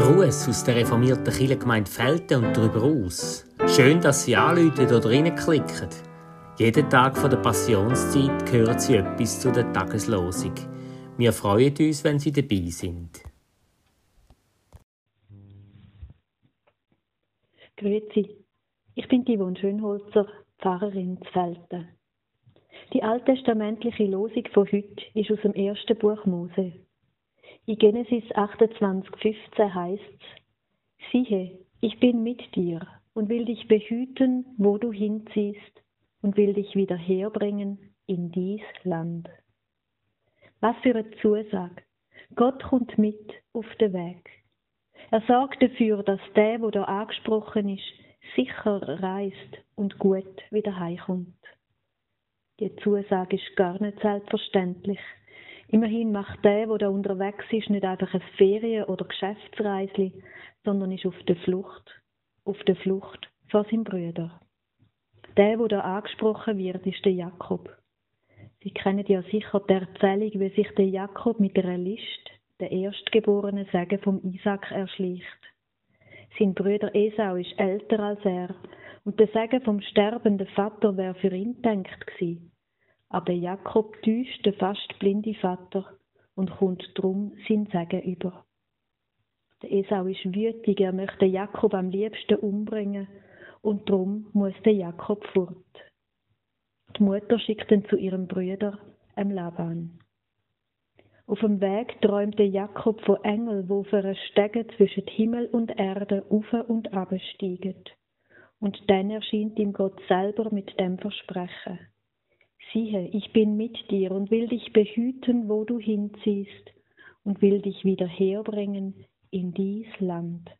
Gruß aus der reformierten Kirchengemeinde Felten und darüber aus. Schön, dass Sie anrufen oder reinklicken. Jeden Tag von der Passionszeit hören Sie etwas zu der Tageslosung. Wir freuen uns, wenn Sie dabei sind. Grüezi, ich bin Yvonne Schönholzer, Pfarrerin zu Felten. Die alttestamentliche Losung von heute ist aus dem ersten Buch Mose. In Genesis 28,15 heißt es: Siehe, ich bin mit dir und will dich behüten, wo du hinziehst, und will dich wieder herbringen in dies Land. Was für eine Zusage! Gott kommt mit auf den Weg. Er sorgt dafür, dass der, wo da angesprochen ist, sicher reist und gut wieder heimkommt. Die Zusage ist gar nicht selbstverständlich. Immerhin macht der, der da unterwegs ist, nicht einfach ein Ferien- oder Geschäftsreisli, sondern ist auf der Flucht. Auf der Flucht vor seinem Brüder. Der, der da angesprochen wird, ist der Jakob. Sie kennen ja sicher die Erzählung, wie sich der Jakob mit einer List, der erstgeborenen Segen vom Isaac, erschleicht. Sein Bruder Esau ist älter als er und der Segen vom sterbenden Vater wäre für ihn gedacht gewesen. Aber Jakob täuscht den fast blinde Vater und kommt drum sein Segen über. Der Esau ist wütig, er möchte Jakob am liebsten umbringen und drum muss der Jakob fort. Die Mutter schickt ihn zu ihrem Brüder, em Laban. Auf dem Weg träumte Jakob von Engeln, wo auf einer Stege zwischen Himmel und Erde auf und ab steigen. Und dann erscheint ihm Gott selber mit dem Versprechen siehe, ich bin mit dir und will dich behüten, wo du hinziehst, und will dich wieder herbringen in dies Land.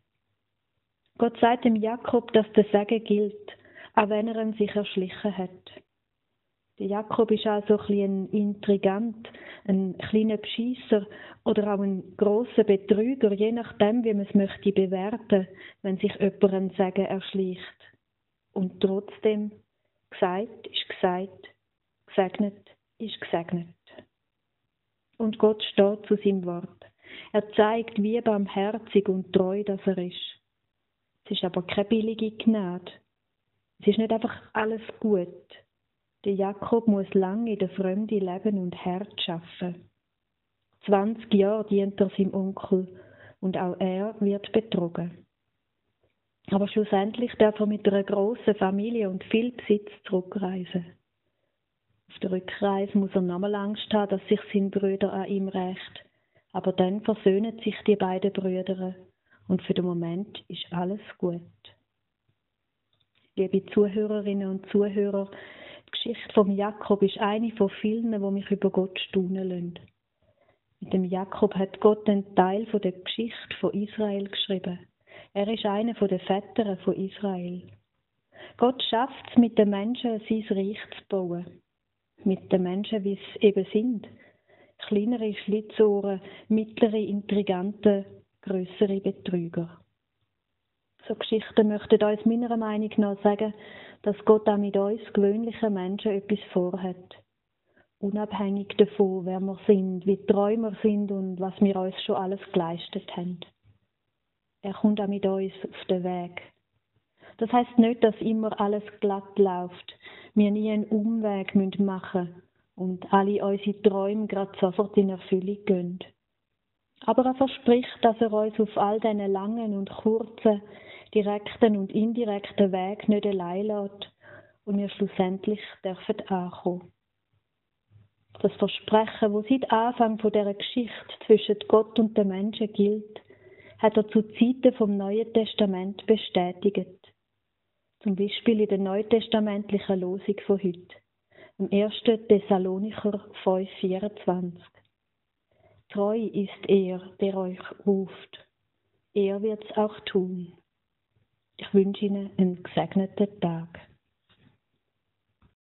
Gott sagt dem Jakob, dass der Segen gilt, auch wenn er ihn sich erschlichen hat. Der Jakob ist also ein, ein Intrigant, ein kleiner Beschisser oder auch ein großer Betrüger, je nachdem, wie man es möchte bewerten, wenn sich jemand ein Segen erschlicht. Und trotzdem, gesagt ist gesagt, gesegnet ist gesegnet. Und Gott steht zu seinem Wort. Er zeigt, wie barmherzig und treu das er ist. Es ist aber keine billige Gnade. Es ist nicht einfach alles gut. Der Jakob muss lange in der Fremde leben und Herz schaffen. 20 Jahre dient er seinem Onkel und auch er wird betrogen. Aber schlussendlich darf er mit einer großen Familie und viel Besitz zurückreisen. Auf der Rückreise muss er nochmal Angst haben, dass sich sein Brüder an ihm rächt. Aber dann versöhnen sich die beiden Brüder und für den Moment ist alles gut. Liebe Zuhörerinnen und Zuhörer, die Geschichte von Jakob ist eine von vielen, die mich über Gott staunen lassen. Mit dem Jakob hat Gott einen Teil der Geschichte von Israel geschrieben. Er ist einer von den von Israel. Gott schafft es mit den Menschen, sein Reich zu bauen mit den Menschen, wie sie eben sind. Kleinere Schlitzohren, mittlere Intriganten, größere Betrüger. So Geschichten möchten uns meiner Meinung nach sagen, dass Gott auch mit uns gewöhnlichen Menschen etwas vorhat. Unabhängig davon, wer wir sind, wie treu wir sind und was wir uns schon alles geleistet haben. Er kommt auch mit uns auf den Weg. Das heißt nicht, dass immer alles glatt läuft, wir nie einen Umweg machen müssen und alle unsere Träume gerade sofort in Erfüllung gehen. Aber er verspricht, dass er uns auf all diesen langen und kurzen, direkten und indirekten Weg nicht allein lässt und wir schlussendlich dürfen ankommen. Das Versprechen, das seit Anfang dieser Geschichte zwischen Gott und den Menschen gilt, hat er zu Zeiten vom Neuen Testament bestätigt. Zum Beispiel in der neutestamentlichen Losung von heute, im 1. Thessalonicher 5,24. Treu ist er, der euch ruft. Er wird's auch tun. Ich wünsche Ihnen einen gesegneten Tag.